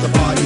Sweet dreams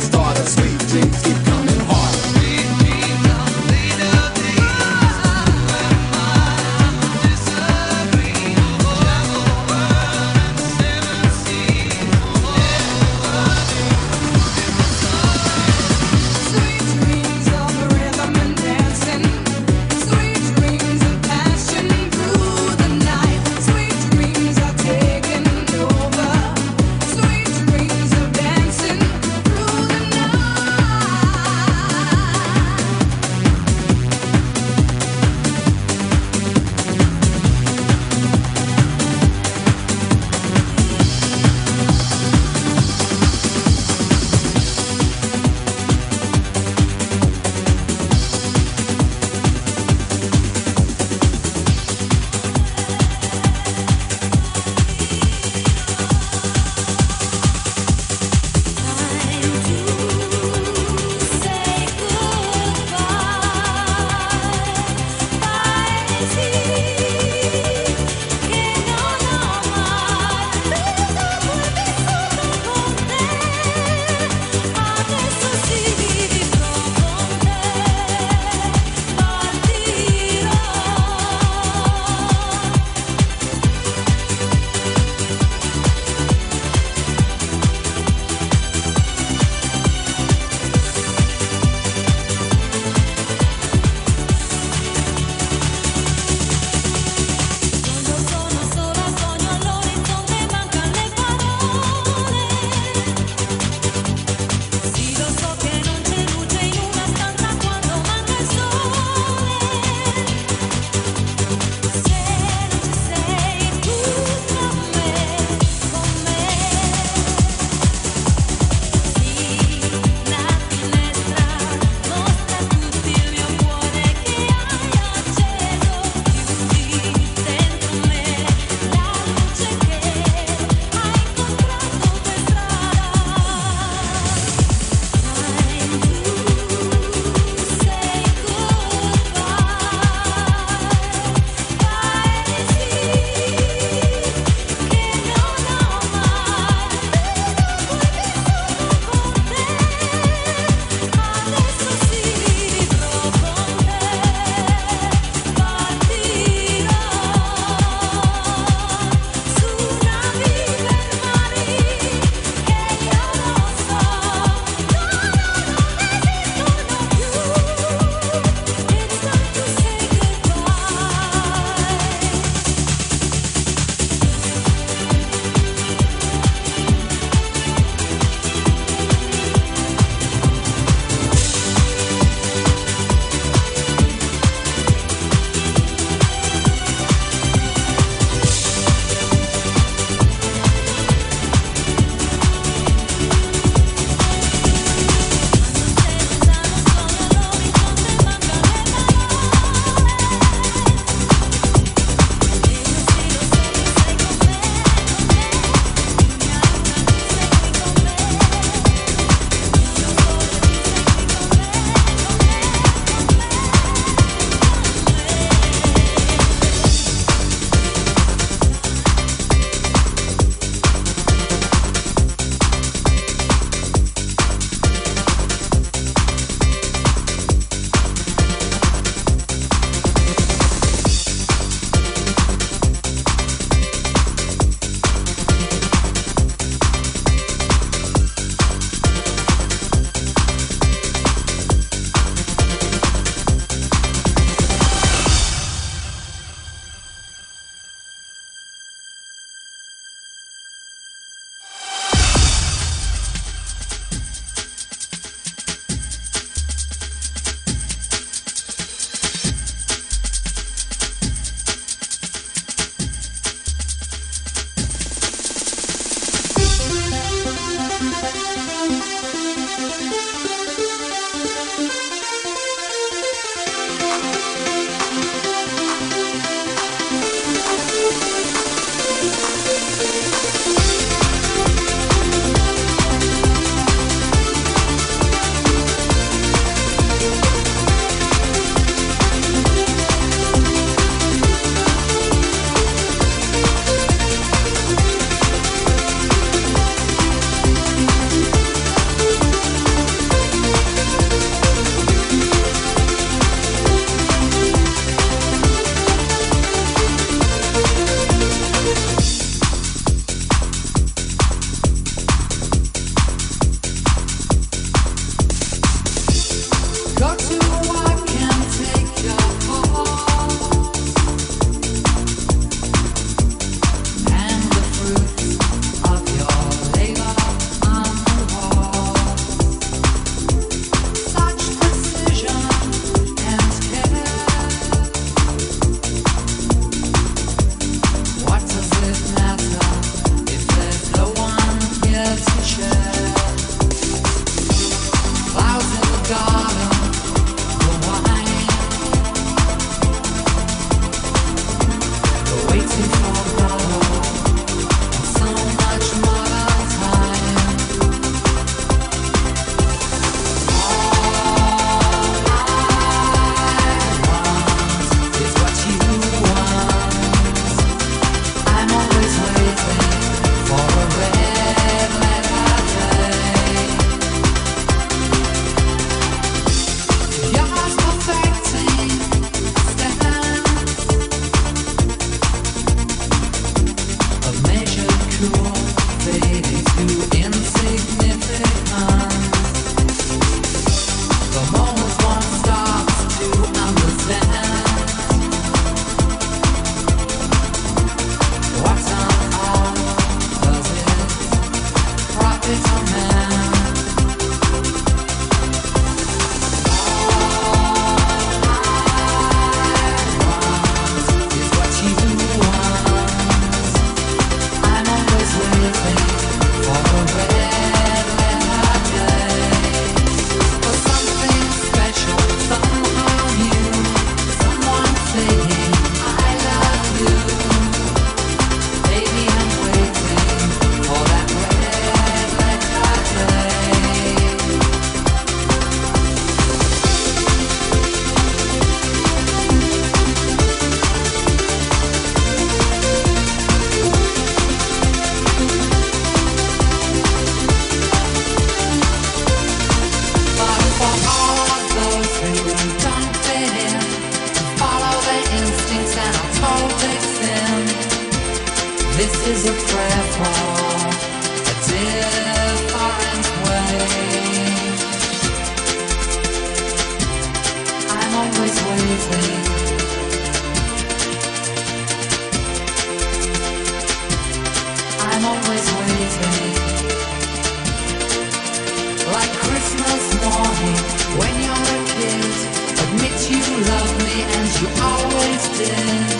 you always did.